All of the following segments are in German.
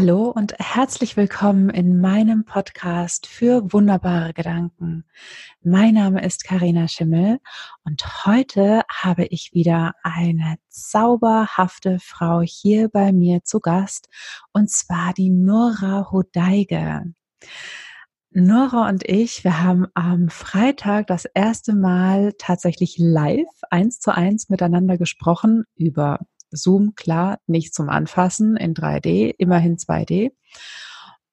Hallo und herzlich willkommen in meinem Podcast für wunderbare Gedanken. Mein Name ist Karina Schimmel und heute habe ich wieder eine zauberhafte Frau hier bei mir zu Gast und zwar die Nora Hodeige. Nora und ich, wir haben am Freitag das erste Mal tatsächlich live eins zu eins miteinander gesprochen über Zoom, klar, nicht zum Anfassen in 3D, immerhin 2D.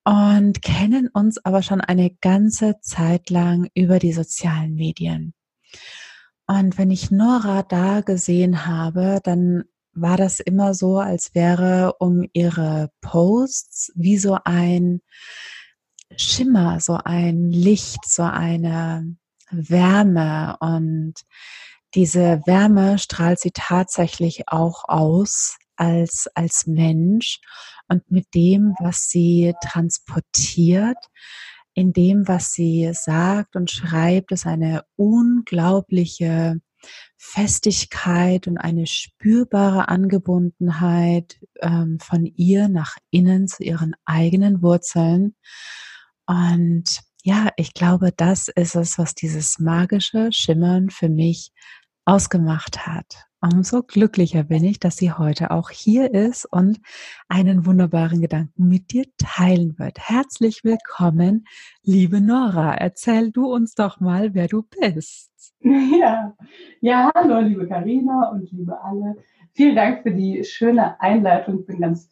Und kennen uns aber schon eine ganze Zeit lang über die sozialen Medien. Und wenn ich Nora da gesehen habe, dann war das immer so, als wäre um ihre Posts wie so ein Schimmer, so ein Licht, so eine Wärme und diese Wärme strahlt sie tatsächlich auch aus als, als Mensch und mit dem, was sie transportiert, in dem, was sie sagt und schreibt, ist eine unglaubliche Festigkeit und eine spürbare Angebundenheit ähm, von ihr nach innen zu ihren eigenen Wurzeln. Und ja, ich glaube, das ist es, was dieses magische Schimmern für mich ausgemacht hat. Umso glücklicher bin ich, dass sie heute auch hier ist und einen wunderbaren Gedanken mit dir teilen wird. Herzlich willkommen, liebe Nora. Erzähl du uns doch mal, wer du bist. Ja, ja hallo, liebe Karina und liebe alle. Vielen Dank für die schöne Einleitung. Ich bin ganz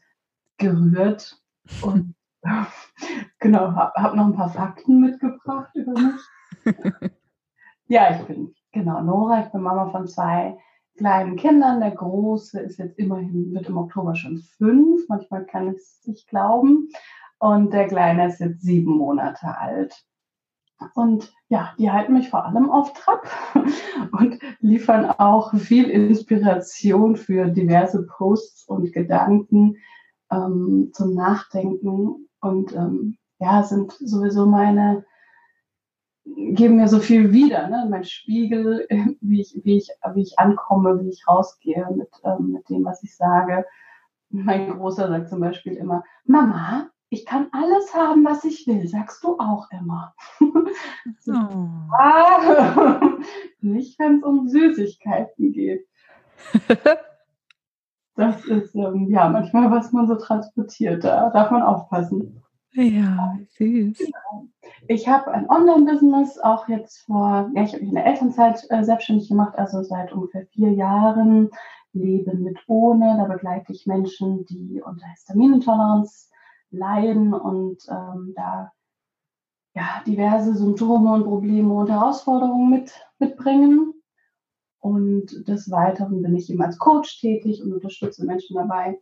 gerührt und genau, habe hab noch ein paar Fakten mitgebracht über mich. ja, ich bin Genau, Nora, ich bin Mama von zwei kleinen Kindern. Der Große ist jetzt immerhin, wird im Oktober schon fünf. Manchmal kann ich es nicht glauben. Und der Kleine ist jetzt sieben Monate alt. Und ja, die halten mich vor allem auf Trab und liefern auch viel Inspiration für diverse Posts und Gedanken ähm, zum Nachdenken. Und ähm, ja, sind sowieso meine geben mir so viel wieder, ne? mein Spiegel, wie ich, wie ich, wie ich ankomme, wie ich rausgehe mit, ähm, mit dem, was ich sage. Mein Großer sagt zum Beispiel immer, Mama, ich kann alles haben, was ich will, sagst du auch immer. so, oh. ah, nicht, wenn es um Süßigkeiten geht. Das ist ähm, ja manchmal, was man so transportiert, da darf man aufpassen. Ja, süß. Ich habe ein Online-Business auch jetzt vor, ja, ich habe mich in der Elternzeit äh, selbstständig gemacht, also seit ungefähr vier Jahren. Leben mit ohne, da begleite ich Menschen, die unter Histaminintoleranz leiden und ähm, da ja, diverse Symptome und Probleme und Herausforderungen mit, mitbringen. Und des Weiteren bin ich eben als Coach tätig und unterstütze Menschen dabei,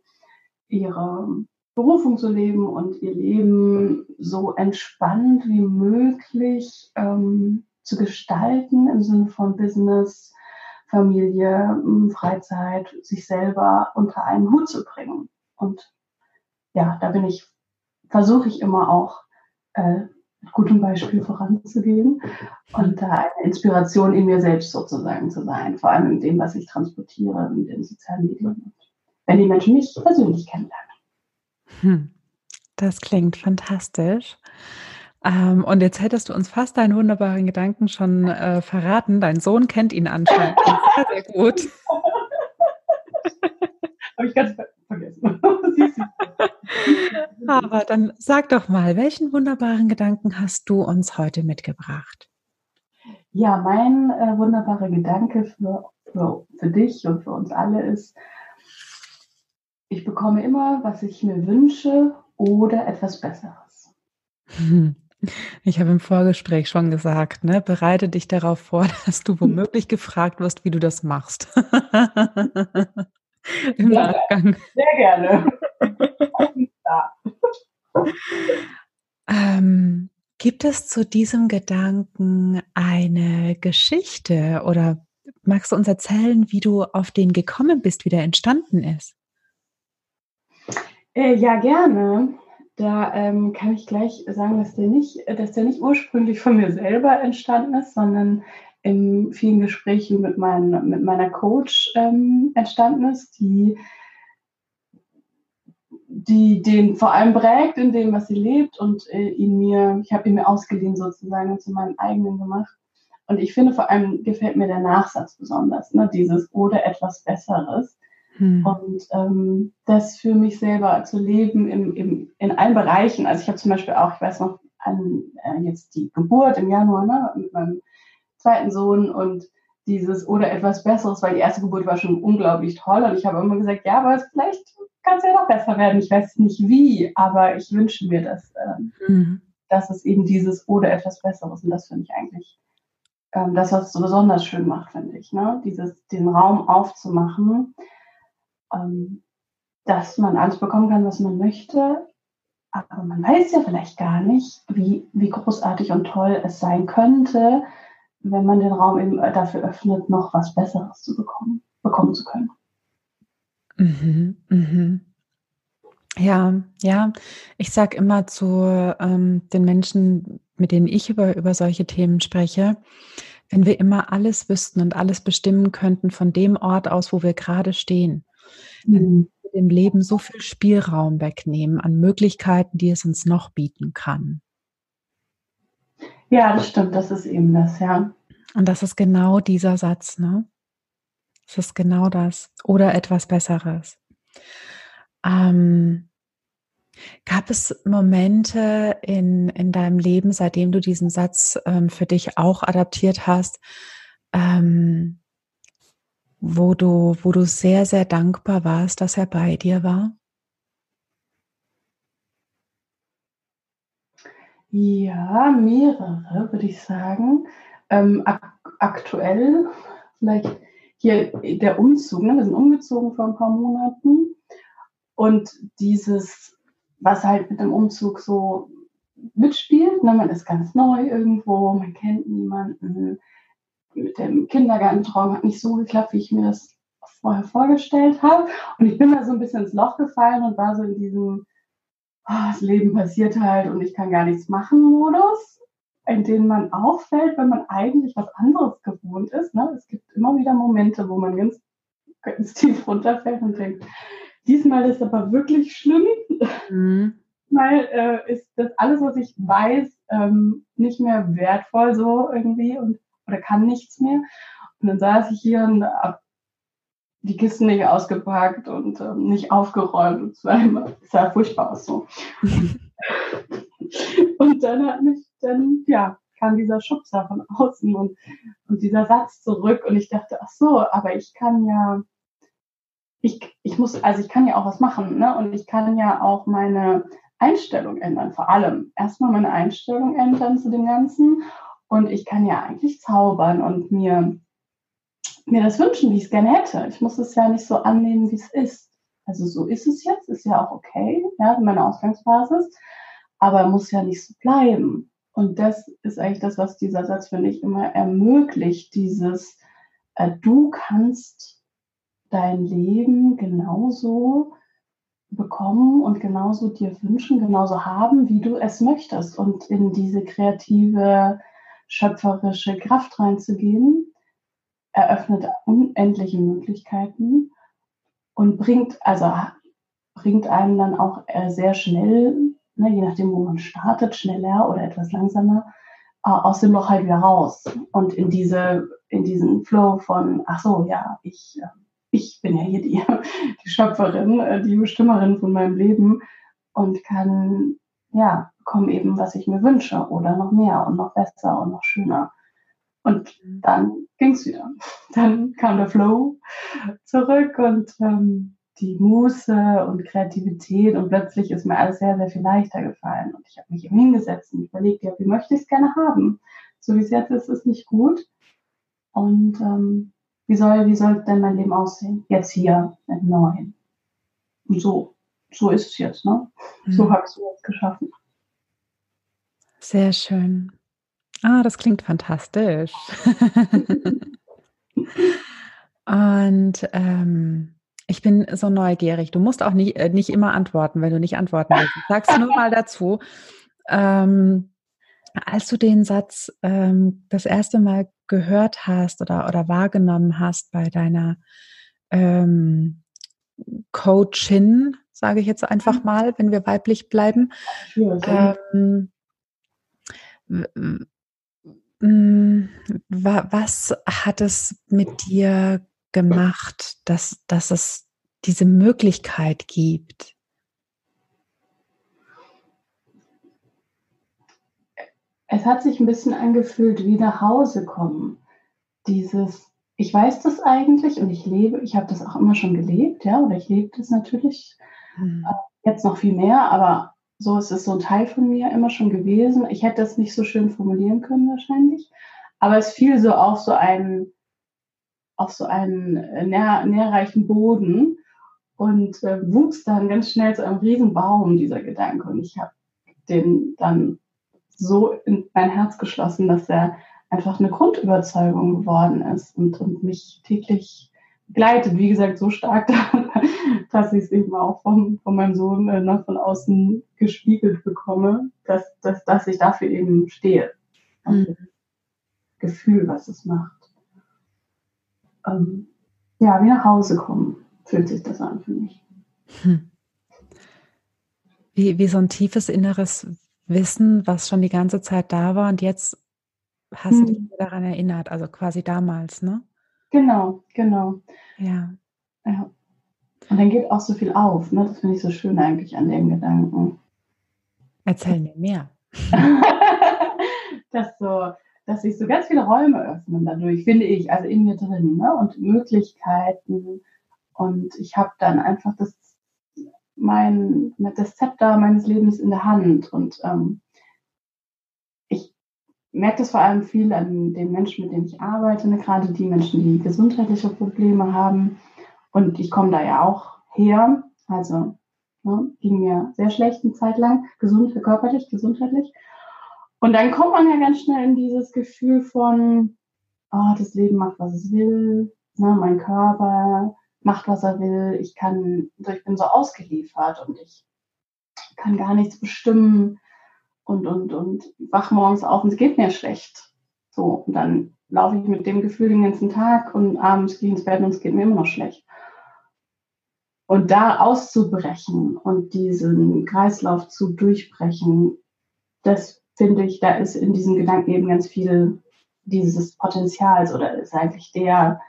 ihre Berufung zu leben und ihr Leben so entspannt wie möglich ähm, zu gestalten im Sinne von Business, Familie, Freizeit, sich selber unter einen Hut zu bringen. Und ja, da bin ich, versuche ich immer auch äh, mit gutem Beispiel voranzugehen und da eine Inspiration in mir selbst sozusagen zu sein, vor allem in dem, was ich transportiere in den sozialen Medien. Wenn die Menschen mich persönlich kennenlernen. Hm. Das klingt fantastisch. Ähm, und jetzt hättest du uns fast deinen wunderbaren Gedanken schon äh, verraten. Dein Sohn kennt ihn anscheinend sehr, sehr gut. Habe ich ganz vergessen. Aber dann sag doch mal, welchen wunderbaren Gedanken hast du uns heute mitgebracht? Ja, mein äh, wunderbarer Gedanke für, für, für dich und für uns alle ist, ich bekomme immer, was ich mir wünsche oder etwas Besseres. Ich habe im Vorgespräch schon gesagt, ne, bereite dich darauf vor, dass du womöglich gefragt wirst, wie du das machst. Im ja, Nachgang. Sehr gerne. ähm, gibt es zu diesem Gedanken eine Geschichte oder magst du uns erzählen, wie du auf den gekommen bist, wie der entstanden ist? Äh, ja, gerne. Da ähm, kann ich gleich sagen, dass der, nicht, dass der nicht ursprünglich von mir selber entstanden ist, sondern in vielen Gesprächen mit, mein, mit meiner Coach ähm, entstanden ist, die die den vor allem prägt in dem, was sie lebt und äh, ihn mir, ich habe ihn mir ausgeliehen sozusagen und zu meinem eigenen gemacht. Und ich finde vor allem gefällt mir der Nachsatz besonders, ne? dieses oder etwas Besseres. Hm. Und ähm, das für mich selber zu leben im, im, in allen Bereichen. Also ich habe zum Beispiel auch, ich weiß noch, an äh, jetzt die Geburt im Januar ne, mit meinem zweiten Sohn und dieses oder etwas Besseres, weil die erste Geburt war schon unglaublich toll und ich habe immer gesagt, ja, aber vielleicht kann es ja noch besser werden. Ich weiß nicht wie, aber ich wünsche mir, dass, ähm, mhm. dass es eben dieses oder etwas Besseres und das finde ich eigentlich ähm, das, was es so besonders schön macht, finde ich, ne? Dieses, den Raum aufzumachen, ähm, dass man alles bekommen kann, was man möchte, aber man weiß ja vielleicht gar nicht, wie, wie großartig und toll es sein könnte, wenn man den Raum eben dafür öffnet, noch was Besseres zu bekommen, bekommen zu können. Mhm, mhm. Ja, ja. Ich sage immer zu ähm, den Menschen, mit denen ich über, über solche Themen spreche, wenn wir immer alles wüssten und alles bestimmen könnten von dem Ort aus, wo wir gerade stehen, mhm. dem Leben so viel Spielraum wegnehmen an Möglichkeiten, die es uns noch bieten kann. Ja, das stimmt, das ist eben das, ja. Und das ist genau dieser Satz, ne? Es ist genau das oder etwas Besseres. Ähm, gab es Momente in, in deinem Leben, seitdem du diesen Satz ähm, für dich auch adaptiert hast, ähm, wo du, wo du sehr, sehr dankbar warst, dass er bei dir war? Ja, mehrere, würde ich sagen. Ähm, ak aktuell vielleicht hier der Umzug, ne? wir sind umgezogen vor ein paar Monaten und dieses, was halt mit dem Umzug so mitspielt, ne? man ist ganz neu irgendwo, man kennt niemanden, mit dem Kindergartentraum hat nicht so geklappt, wie ich mir das vorher vorgestellt habe und ich bin da so ein bisschen ins Loch gefallen und war so in diesem, oh, das Leben passiert halt und ich kann gar nichts machen Modus in denen man auffällt, wenn man eigentlich was anderes gewohnt ist. Ne? Es gibt immer wieder Momente, wo man ganz, ganz tief runterfällt und denkt, diesmal ist aber wirklich schlimm. Mhm. Mal äh, ist das alles, was ich weiß, ähm, nicht mehr wertvoll so irgendwie und oder kann nichts mehr. Und dann saß ich hier und hab die Kisten nicht ausgepackt und ähm, nicht aufgeräumt. Und immer, es sah furchtbar aus so. und dann hat mich dann, ja, kam dieser Schubser von außen und, und dieser Satz zurück und ich dachte, ach so, aber ich kann ja, ich, ich muss, also ich kann ja auch was machen, ne? Und ich kann ja auch meine Einstellung ändern, vor allem erstmal meine Einstellung ändern zu dem Ganzen und ich kann ja eigentlich zaubern und mir, mir das wünschen, wie ich es gerne hätte. Ich muss es ja nicht so annehmen, wie es ist. Also so ist es jetzt, ist ja auch okay, ja, meine Ausgangsbasis, aber muss ja nicht so bleiben. Und das ist eigentlich das, was dieser Satz, finde ich, immer ermöglicht. Dieses, äh, du kannst dein Leben genauso bekommen und genauso dir wünschen, genauso haben, wie du es möchtest. Und in diese kreative, schöpferische Kraft reinzugehen, eröffnet unendliche Möglichkeiten und bringt, also bringt einem dann auch äh, sehr schnell ne, je nachdem, wo man startet, schneller oder etwas langsamer, äh, aus dem Loch halt wieder raus und in diese, in diesen Flow von, ach so, ja, ich, äh, ich bin ja hier die, die Schöpferin, die Bestimmerin von meinem Leben und kann, ja, bekomme eben, was ich mir wünsche oder noch mehr und noch besser und noch schöner. Und dann ging es wieder. Dann kam der Flow zurück und ähm, die Muße und Kreativität und plötzlich ist mir alles sehr, sehr viel leichter gefallen. Und ich habe mich eben hingesetzt und überlegt, ja, wie möchte ich es gerne haben? So wie es jetzt ist, ist nicht gut. Und ähm, wie soll, wie soll denn mein Leben aussehen? Jetzt hier, mit neuen. Und so, so ist es jetzt, ne? Mhm. So habe ich es jetzt geschaffen. Sehr schön. Ah, das klingt fantastisch. Und ähm, ich bin so neugierig. Du musst auch nicht, äh, nicht immer antworten, wenn du nicht antworten willst. Sagst nur mal dazu. Ähm, als du den Satz ähm, das erste Mal gehört hast oder, oder wahrgenommen hast bei deiner ähm, Coachin, sage ich jetzt einfach mhm. mal, wenn wir weiblich bleiben. Ähm, was hat es mit dir gemacht, dass, dass es diese Möglichkeit gibt? Es hat sich ein bisschen angefühlt wie nach Hause kommen. Dieses, ich weiß das eigentlich und ich lebe, ich habe das auch immer schon gelebt, ja, oder ich lebe das natürlich mhm. jetzt noch viel mehr, aber so ist es so ein Teil von mir immer schon gewesen. Ich hätte das nicht so schön formulieren können wahrscheinlich, aber es fiel so auf so einen, auf so einen nähr, nährreichen Boden und äh, wuchs dann ganz schnell zu einem Riesenbaum, dieser Gedanke. Und ich habe den dann so in mein Herz geschlossen, dass er einfach eine Grundüberzeugung geworden ist und, und mich täglich begleitet. Wie gesagt, so stark, dass ich es eben auch vom, von meinem Sohn äh, noch von außen gespiegelt bekomme, dass, dass, dass ich dafür eben stehe. Mhm. Gefühl, was es macht. Ähm, ja, wie nach Hause kommen, fühlt sich das an für mich. Hm. Wie, wie so ein tiefes inneres Wissen, was schon die ganze Zeit da war und jetzt hast hm. du dich hm. daran erinnert, also quasi damals, ne? Genau, genau. Ja. ja. Und dann geht auch so viel auf, ne? Das finde ich so schön eigentlich an dem Gedanken. Erzähl mir mehr. dass so, dass sich so ganz viele Räume öffnen dadurch, finde ich, also in mir drin, ne? Und Möglichkeiten. Und ich habe dann einfach das mein, das Zepter meines Lebens in der Hand. Und ähm, merke das vor allem viel an den Menschen, mit denen ich arbeite, ne? gerade die Menschen, die gesundheitliche Probleme haben. Und ich komme da ja auch her. Also ne, ging mir sehr schlecht eine Zeit lang, gesund, körperlich, gesundheitlich. Und dann kommt man ja ganz schnell in dieses Gefühl von, oh, das Leben macht, was es will, ne, mein Körper, macht, was er will. Ich kann, ich bin so ausgeliefert und ich kann gar nichts bestimmen und, und, und wach morgens auf und es geht mir schlecht. So, und dann laufe ich mit dem Gefühl den ganzen Tag und abends gehe ich ins Bett und es geht mir immer noch schlecht. Und da auszubrechen und diesen Kreislauf zu durchbrechen, das finde ich, da ist in diesem Gedanken eben ganz viel dieses Potenzials oder ist eigentlich der,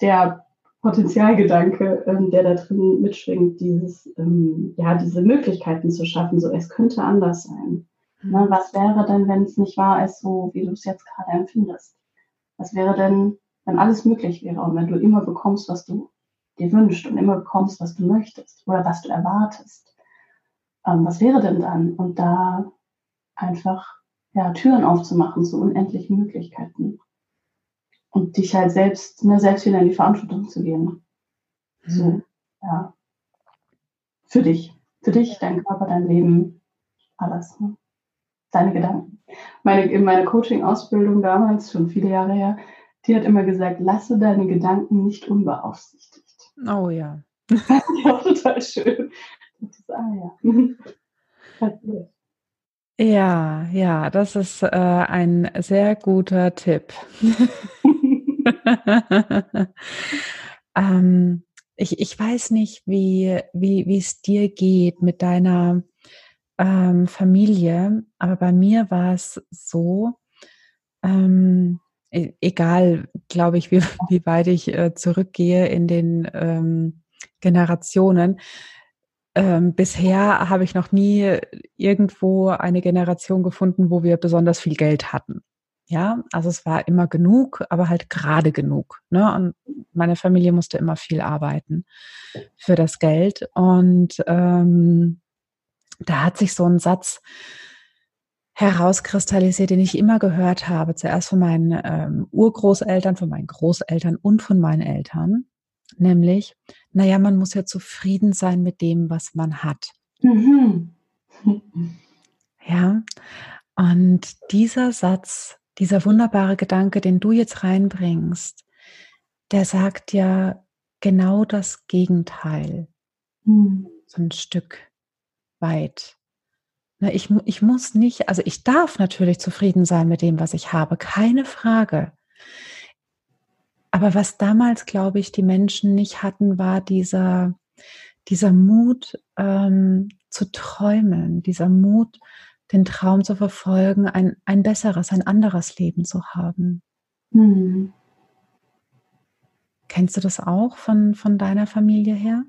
der Potenzialgedanke, ähm, der da drin mitschwingt, dieses, ähm, ja, diese Möglichkeiten zu schaffen, so es könnte anders sein. Mhm. Ne, was wäre denn, wenn es nicht wahr ist, so wie du es jetzt gerade empfindest? Was wäre denn, wenn alles möglich wäre und wenn du immer bekommst, was du dir wünschst und immer bekommst, was du möchtest oder was du erwartest? Ähm, was wäre denn dann? Und da einfach ja, Türen aufzumachen zu unendlichen Möglichkeiten und dich halt selbst, ne, selbst wieder in die Verantwortung zu gehen. Mhm. So, ja. Für dich. Für dich, dein Körper, dein Leben, alles. Ne? Deine Gedanken. Meine, in meiner Coaching-Ausbildung damals, schon viele Jahre her, die hat immer gesagt, lasse deine Gedanken nicht unbeaufsichtigt. Oh ja. Auch total schön. Das ist, ah ja. Ja, ja, das ist äh, ein sehr guter Tipp. ähm, ich, ich weiß nicht, wie, wie, es dir geht mit deiner ähm, Familie, aber bei mir war es so, ähm, e, egal, glaube ich, wie, wie weit ich äh, zurückgehe in den ähm, Generationen, ähm, bisher habe ich noch nie irgendwo eine Generation gefunden, wo wir besonders viel Geld hatten. Ja, also es war immer genug, aber halt gerade genug. Ne? Und meine Familie musste immer viel arbeiten für das Geld. Und ähm, da hat sich so ein Satz herauskristallisiert, den ich immer gehört habe, zuerst von meinen ähm, Urgroßeltern, von meinen Großeltern und von meinen Eltern, nämlich, naja, man muss ja zufrieden sein mit dem, was man hat. Mhm. Ja, und dieser Satz dieser wunderbare Gedanke, den du jetzt reinbringst, der sagt ja genau das Gegenteil. Mhm. So ein Stück weit. Ich, ich muss nicht, also ich darf natürlich zufrieden sein mit dem, was ich habe, keine Frage. Aber was damals, glaube ich, die Menschen nicht hatten, war dieser, dieser Mut ähm, zu träumen, dieser Mut, den Traum zu verfolgen, ein, ein besseres, ein anderes Leben zu haben. Mhm. Kennst du das auch von, von deiner Familie her?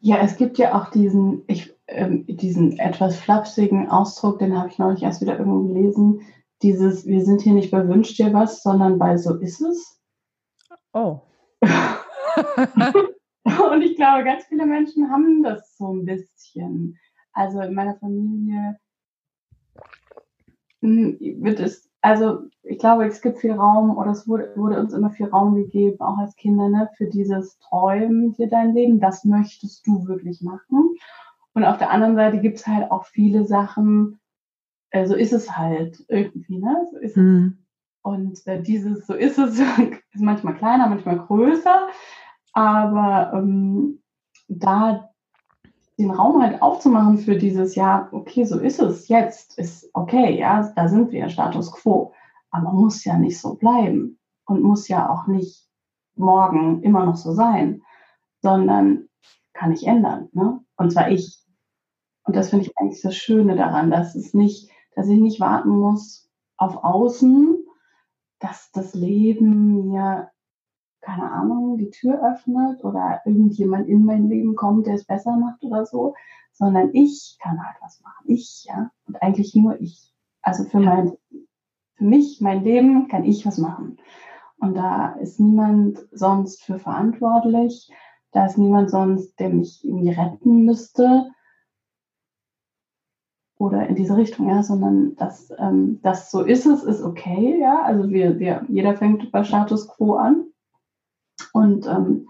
Ja, es gibt ja auch diesen, ich, ähm, diesen etwas flapsigen Ausdruck, den habe ich neulich erst wieder irgendwo gelesen. Dieses, wir sind hier nicht bei Wünsch dir was, sondern bei so ist es. Oh. Und ich glaube, ganz viele Menschen haben das so ein bisschen. Also in meiner Familie hm, wird es, also ich glaube, es gibt viel Raum oder es wurde, wurde uns immer viel Raum gegeben, auch als Kinder, ne, für dieses Träumen dir dein Leben, das möchtest du wirklich machen. Und auf der anderen Seite gibt es halt auch viele Sachen, äh, so ist es halt irgendwie, ne? So ist mhm. es. Und äh, dieses, so ist es, ist manchmal kleiner, manchmal größer. Aber ähm, da den Raum halt aufzumachen für dieses, ja, okay, so ist es jetzt, ist okay, ja, da sind wir, Status quo. Aber muss ja nicht so bleiben und muss ja auch nicht morgen immer noch so sein, sondern kann ich ändern, ne? Und zwar ich. Und das finde ich eigentlich das Schöne daran, dass es nicht, dass ich nicht warten muss auf außen, dass das Leben mir keine Ahnung, die Tür öffnet oder irgendjemand in mein Leben kommt, der es besser macht oder so, sondern ich kann halt was machen. Ich, ja. Und eigentlich nur ich. Also für mein, für mich, mein Leben kann ich was machen. Und da ist niemand sonst für verantwortlich. Da ist niemand sonst, der mich irgendwie retten müsste. Oder in diese Richtung, ja, sondern das, ähm, das so ist es, ist okay, ja. Also wir, wir, jeder fängt bei Status quo an. Und ähm,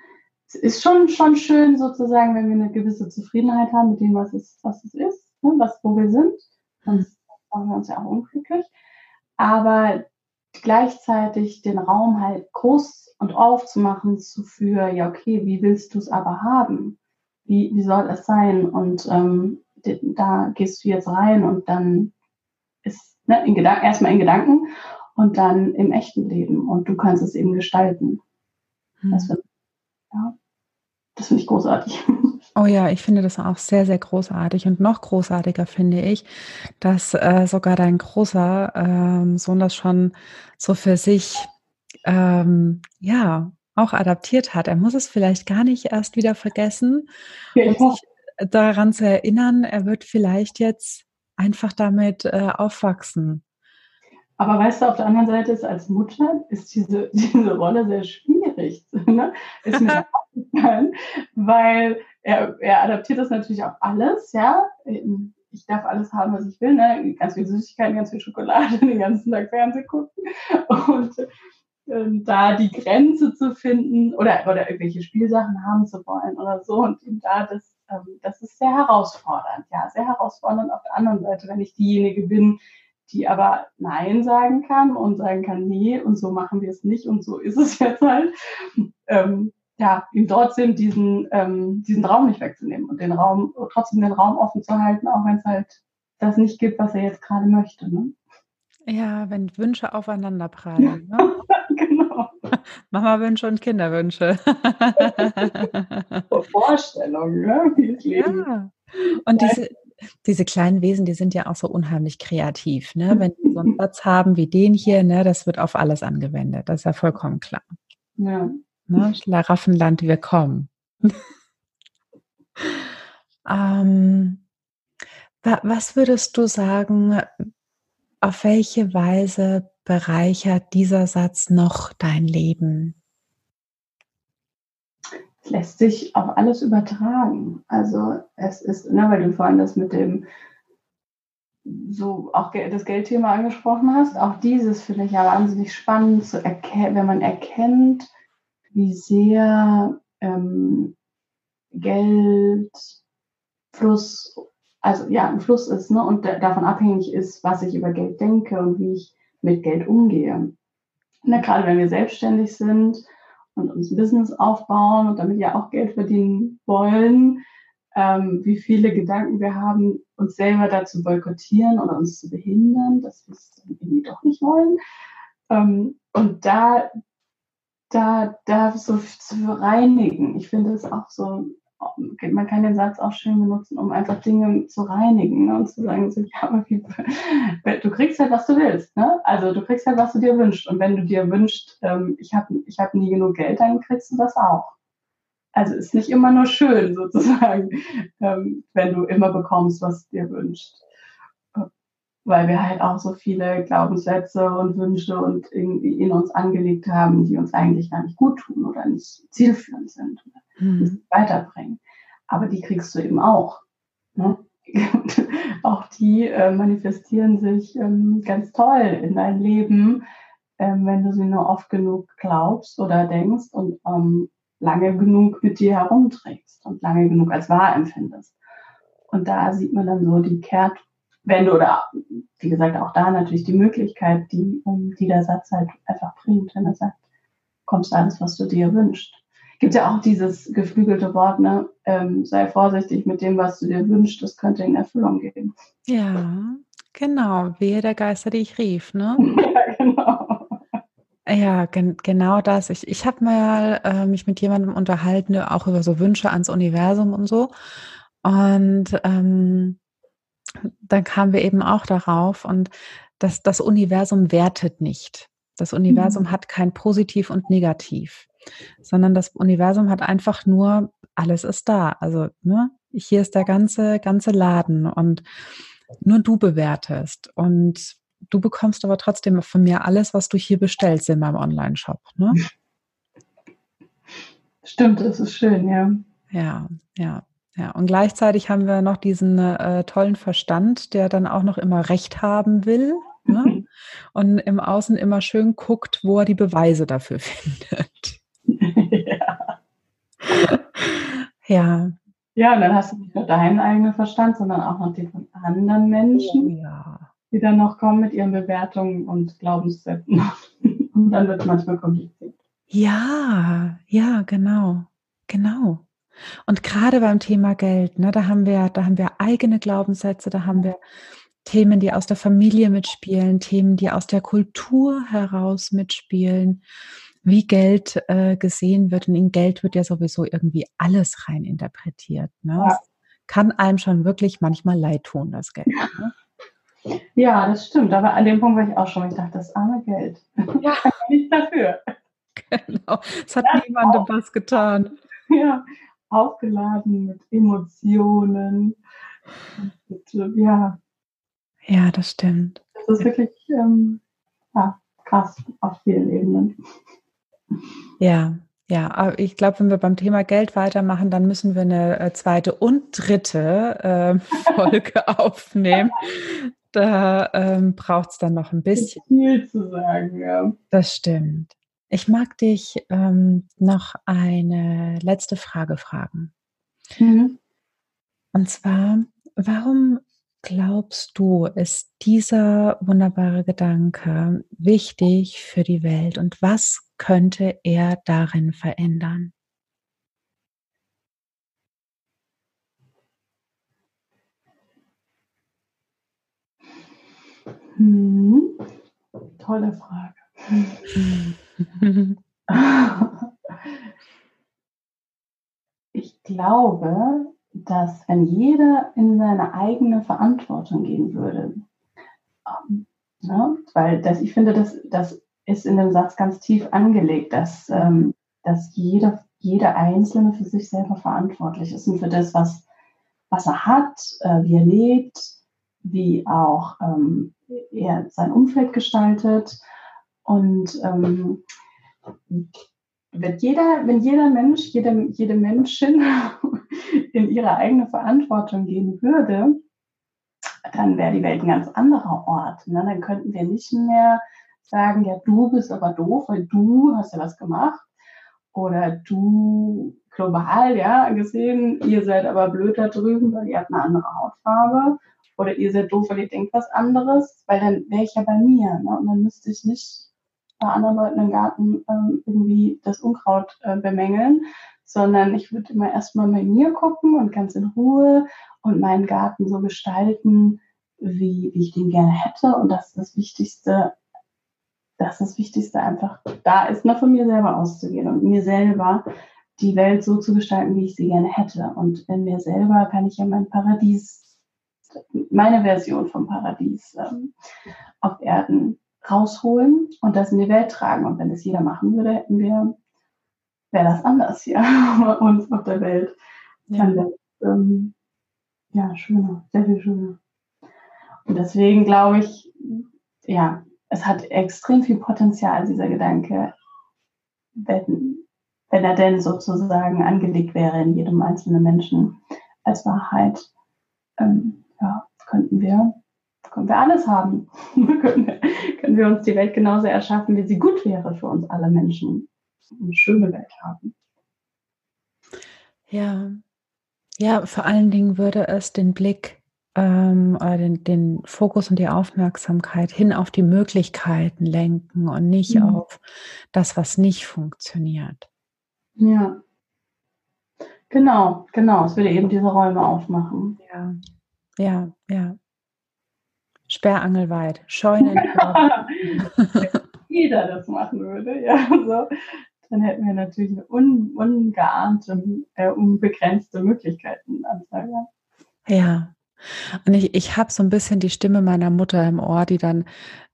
es ist schon, schon schön sozusagen, wenn wir eine gewisse Zufriedenheit haben mit dem, was es, was es ist, ne, was, wo wir sind. Sonst machen wir uns ja auch unglücklich. Aber gleichzeitig den Raum halt groß und aufzumachen zu für, ja, okay, wie willst du es aber haben? Wie, wie soll es sein? Und ähm, da gehst du jetzt rein und dann ist ne, in Gedanken, erstmal in Gedanken und dann im echten Leben und du kannst es eben gestalten. Das finde ja, find ich großartig. Oh ja, ich finde das auch sehr, sehr großartig. Und noch großartiger finde ich, dass äh, sogar dein großer ähm, Sohn das schon so für sich ähm, ja auch adaptiert hat. Er muss es vielleicht gar nicht erst wieder vergessen ja, und sich daran zu erinnern, er wird vielleicht jetzt einfach damit äh, aufwachsen. Aber weißt du, auf der anderen Seite ist als Mutter ist diese, diese Rolle sehr schwierig. Ne? Ist mir aufgefallen, weil er, er adaptiert das natürlich auf alles, ja. Ich darf alles haben, was ich will, ne? Ganz viel Süßigkeiten, ganz viel Schokolade, den ganzen Tag Fernsehen gucken. Und ähm, da die Grenze zu finden oder, oder irgendwelche Spielsachen haben zu wollen oder so und ihm da das, ähm, das ist sehr herausfordernd, ja, sehr herausfordernd auf der anderen Seite, wenn ich diejenige bin, die aber Nein sagen kann und sagen kann, nee, und so machen wir es nicht und so ist es jetzt halt. Ähm, ja, ihm dort sind, diesen, ähm, diesen Raum nicht wegzunehmen und den Raum, trotzdem den Raum offen zu halten, auch wenn es halt das nicht gibt, was er jetzt gerade möchte. Ne? Ja, wenn Wünsche aufeinander prallen. Ne? genau. Mama-Wünsche und Kinderwünsche. Vorstellungen, ne? wie es Leben. Ja. Und diese, diese kleinen Wesen, die sind ja auch so unheimlich kreativ. Ne? Wenn die so einen Satz haben wie den hier, ne, das wird auf alles angewendet. Das ist ja vollkommen klar. Ja. Ne? Schlaraffenland, wir kommen. ähm, was würdest du sagen, auf welche Weise bereichert dieser Satz noch dein Leben? Lässt sich auf alles übertragen. Also es ist, ne, weil du vorhin das mit dem so auch das Geldthema angesprochen hast, auch dieses finde ich ja wahnsinnig spannend zu wenn man erkennt, wie sehr ähm, Geld Fluss, also ja, ein Fluss ist, ne, und davon abhängig ist, was ich über Geld denke und wie ich mit Geld umgehe. Ne, gerade wenn wir selbstständig sind, und uns ein Business aufbauen und damit ja auch Geld verdienen wollen, ähm, wie viele Gedanken wir haben, uns selber dazu boykottieren oder uns zu behindern, dass wir es irgendwie doch nicht wollen. Ähm, und da da, da so zu reinigen. Ich finde es auch so, man kann den Satz auch schön benutzen, um einfach Dinge zu reinigen ne? und zu sagen, so, ja, du kriegst halt, was du willst. Ne? Also du kriegst halt, was du dir wünschst. Und wenn du dir wünschst, ähm, ich habe ich hab nie genug Geld, dann kriegst du das auch. Also ist nicht immer nur schön sozusagen, ähm, wenn du immer bekommst, was du dir wünschst weil wir halt auch so viele Glaubenssätze und Wünsche und irgendwie in uns angelegt haben, die uns eigentlich gar nicht gut tun oder nicht zielführend sind oder mhm. nicht weiterbringen. Aber die kriegst du eben auch. Ne? auch die äh, manifestieren sich ähm, ganz toll in dein Leben, ähm, wenn du sie nur oft genug glaubst oder denkst und ähm, lange genug mit dir herumträgst und lange genug als wahr empfindest. Und da sieht man dann so die Kehrt wenn du, oder wie gesagt, auch da natürlich die Möglichkeit, die, ähm, die der Satz halt einfach bringt, wenn er sagt, kommst alles, was du dir wünschst. Gibt ja auch dieses geflügelte Wort, ne, ähm, sei vorsichtig mit dem, was du dir wünschst, das könnte in Erfüllung gehen. Ja, genau, wehe der Geister, die ich rief, ne? ja, genau. Ja, gen genau das. Ich, ich habe mal äh, mich mit jemandem unterhalten, auch über so Wünsche ans Universum und so. Und ähm, dann kamen wir eben auch darauf und dass das Universum wertet nicht. Das Universum mhm. hat kein Positiv und Negativ, sondern das Universum hat einfach nur, alles ist da. Also, ne, hier ist der ganze, ganze Laden und nur du bewertest. Und du bekommst aber trotzdem von mir alles, was du hier bestellst in meinem Online-Shop. Ne? Stimmt, das ist schön, ja. Ja, ja. Ja, und gleichzeitig haben wir noch diesen äh, tollen Verstand, der dann auch noch immer Recht haben will ne? und im Außen immer schön guckt, wo er die Beweise dafür findet. Ja. ja. Ja, und dann hast du nicht nur deinen eigenen Verstand, sondern auch noch den von anderen Menschen, oh, ja. die dann noch kommen mit ihren Bewertungen und Glaubenssätzen. und dann wird es manchmal kompliziert. Ja, ja, genau. Genau. Und gerade beim Thema Geld, ne, da haben wir, da haben wir eigene Glaubenssätze, da haben wir Themen, die aus der Familie mitspielen, Themen, die aus der Kultur heraus mitspielen, wie Geld äh, gesehen wird. Und in Geld wird ja sowieso irgendwie alles rein interpretiert. Ne? Ja. kann einem schon wirklich manchmal leid tun, das Geld. Ne? Ja, das stimmt. Aber an dem Punkt war ich auch schon. Ich dachte, das arme Geld. Ja. nicht dafür. Genau. Es hat niemandem was getan. Ja, aufgeladen mit Emotionen. Mit, ja. Ja, das stimmt. Das ist wirklich ähm, ja, krass auf vielen Ebenen. Ja, ja, aber ich glaube, wenn wir beim Thema Geld weitermachen, dann müssen wir eine äh, zweite und dritte äh, Folge aufnehmen. Da ähm, braucht es dann noch ein bisschen. Viel zu sagen, ja. Das stimmt. Ich mag dich ähm, noch eine letzte Frage fragen. Mhm. Und zwar, warum glaubst du, ist dieser wunderbare Gedanke wichtig für die Welt und was könnte er darin verändern? Hm. Tolle Frage. ich glaube, dass wenn jeder in seine eigene Verantwortung gehen würde, ähm, ne, weil das, ich finde, das, das ist in dem Satz ganz tief angelegt, dass, ähm, dass jeder, jeder Einzelne für sich selber verantwortlich ist und für das, was, was er hat, äh, wie er lebt, wie auch ähm, er sein Umfeld gestaltet und ähm, wenn jeder, wenn jeder Mensch, jede, jede Menschin in ihre eigene Verantwortung gehen würde, dann wäre die Welt ein ganz anderer Ort. Ne? Dann könnten wir nicht mehr sagen, ja, du bist aber doof, weil du hast ja was gemacht. Oder du global, ja, gesehen, ihr seid aber blöd da drüben, weil ihr habt eine andere Hautfarbe. Oder ihr seid doof, weil ihr denkt was anderes, weil dann wäre ich ja bei mir. Ne? Und dann müsste ich nicht bei anderen Leuten im Garten ähm, irgendwie das Unkraut äh, bemängeln, sondern ich würde immer erstmal bei mir gucken und ganz in Ruhe und meinen Garten so gestalten, wie, wie ich den gerne hätte. Und das ist das Wichtigste, das ist das Wichtigste einfach. Da ist mal von mir selber auszugehen und mir selber die Welt so zu gestalten, wie ich sie gerne hätte. Und in mir selber kann ich ja mein Paradies, meine Version vom Paradies ähm, auf Erden rausholen und das in die Welt tragen. Und wenn das jeder machen würde, hätten wir, wäre das anders hier bei uns auf der Welt. Ja. Dann ähm, ja, schöner, sehr viel schöner. Und deswegen glaube ich, ja, es hat extrem viel Potenzial, dieser Gedanke, wenn, wenn er denn sozusagen angelegt wäre in jedem einzelnen Menschen als Wahrheit, ähm, ja, könnten wir, können wir alles haben. können, wir, können wir uns die Welt genauso erschaffen, wie sie gut wäre für uns alle Menschen. Eine schöne Welt haben. Ja, ja, vor allen Dingen würde es den Blick ähm, oder den, den Fokus und die Aufmerksamkeit hin auf die Möglichkeiten lenken und nicht mhm. auf das, was nicht funktioniert. Ja. Genau, genau. Es würde eben diese Räume aufmachen. Ja, ja, ja. Sperrangelweit, Scheunen. Jeder das machen würde, ja. So dann hätten wir natürlich eine un, ungeahnte, äh, unbegrenzte Möglichkeitenanzahl. Ja. Und ich, ich habe so ein bisschen die Stimme meiner Mutter im Ohr, die dann,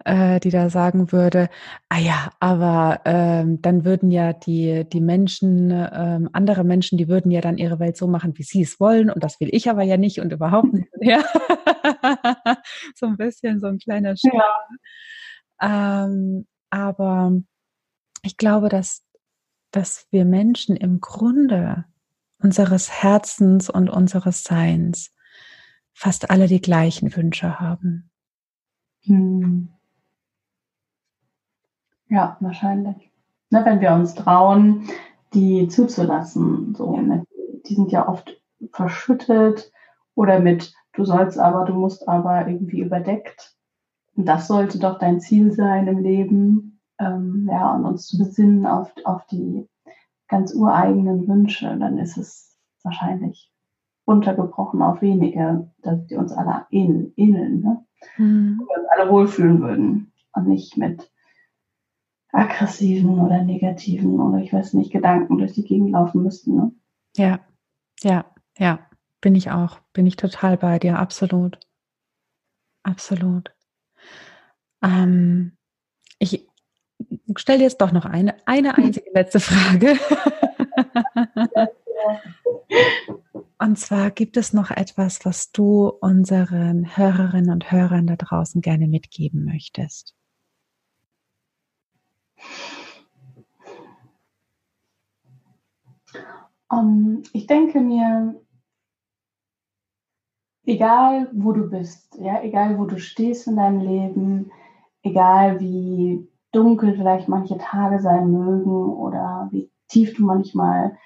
äh, die da sagen würde, ah ja, aber ähm, dann würden ja die, die Menschen, ähm, andere Menschen, die würden ja dann ihre Welt so machen, wie sie es wollen und das will ich aber ja nicht und überhaupt nicht. Ja. so ein bisschen so ein kleiner Stimme. Ja. Ähm, aber ich glaube, dass dass wir Menschen im Grunde unseres Herzens und unseres Seins fast alle die gleichen Wünsche haben. Hm. Ja, wahrscheinlich. Ne, wenn wir uns trauen, die zuzulassen. So, ne? Die sind ja oft verschüttet oder mit du sollst aber, du musst aber irgendwie überdeckt. Und das sollte doch dein Ziel sein im Leben ähm, ja, und uns zu besinnen auf, auf die ganz ureigenen Wünsche, dann ist es wahrscheinlich runtergebrochen auf wenige, dass die uns alle ähneln, ähneln ne? Mhm. Wir uns alle wohlfühlen würden und nicht mit aggressiven oder negativen oder ich weiß nicht, Gedanken durch die Gegend laufen müssten. Ne? Ja, ja, ja, bin ich auch, bin ich total bei dir, absolut. Absolut. Ähm, ich, stell dir jetzt doch noch eine, eine einzige letzte Frage. Und zwar gibt es noch etwas, was du unseren Hörerinnen und Hörern da draußen gerne mitgeben möchtest? Um, ich denke mir, egal wo du bist, ja, egal wo du stehst in deinem Leben, egal wie dunkel vielleicht manche Tage sein mögen oder wie tief du manchmal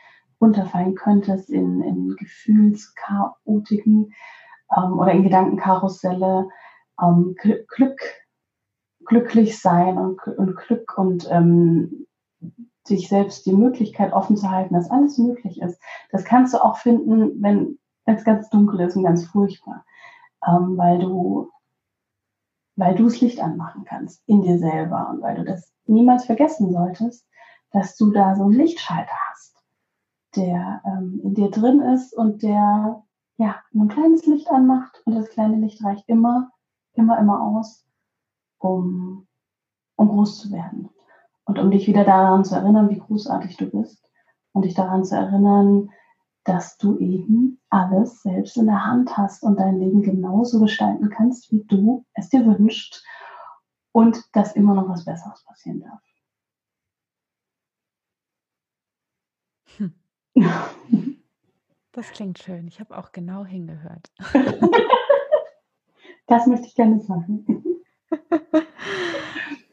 runterfallen könntest in, in Gefühlschaotiken ähm, oder in Gedankenkarusselle. Ähm, Glück, glücklich sein und, und Glück und ähm, sich selbst die Möglichkeit offen zu halten, dass alles möglich ist. Das kannst du auch finden, wenn es ganz dunkel ist und ganz furchtbar, ähm, weil du weil du das Licht anmachen kannst in dir selber und weil du das niemals vergessen solltest, dass du da so einen Lichtschalter hast, der ähm, in dir drin ist und der ja ein kleines Licht anmacht. Und das kleine Licht reicht immer, immer, immer aus, um, um groß zu werden. Und um dich wieder daran zu erinnern, wie großartig du bist. Und dich daran zu erinnern, dass du eben alles selbst in der Hand hast und dein Leben genauso gestalten kannst, wie du es dir wünschst und dass immer noch was Besseres passieren darf. Hm. Das klingt schön. Ich habe auch genau hingehört. Das möchte ich gerne sagen.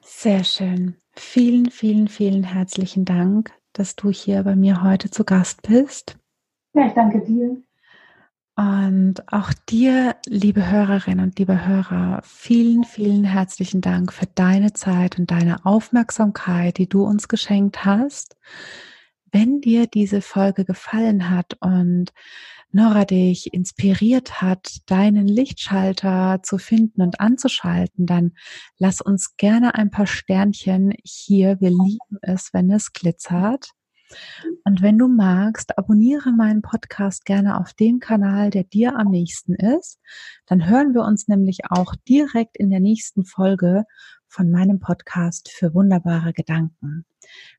Sehr schön. Vielen, vielen, vielen herzlichen Dank, dass du hier bei mir heute zu Gast bist. Ja, ich danke dir. Und auch dir, liebe Hörerinnen und liebe Hörer, vielen, vielen herzlichen Dank für deine Zeit und deine Aufmerksamkeit, die du uns geschenkt hast. Wenn dir diese Folge gefallen hat und Nora dich inspiriert hat, deinen Lichtschalter zu finden und anzuschalten, dann lass uns gerne ein paar Sternchen hier. Wir lieben es, wenn es glitzert. Und wenn du magst, abonniere meinen Podcast gerne auf dem Kanal, der dir am nächsten ist. Dann hören wir uns nämlich auch direkt in der nächsten Folge von meinem Podcast für wunderbare Gedanken.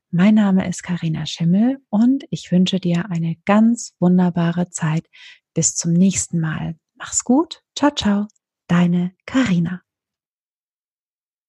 Mein Name ist Karina Schimmel und ich wünsche dir eine ganz wunderbare Zeit. Bis zum nächsten Mal. Mach's gut. Ciao, ciao. Deine Karina.